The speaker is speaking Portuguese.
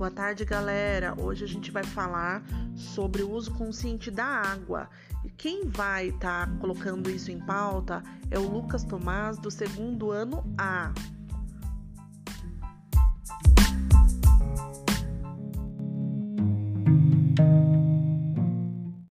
Boa tarde, galera. Hoje a gente vai falar sobre o uso consciente da água. E quem vai estar tá colocando isso em pauta é o Lucas Tomás, do segundo ano A.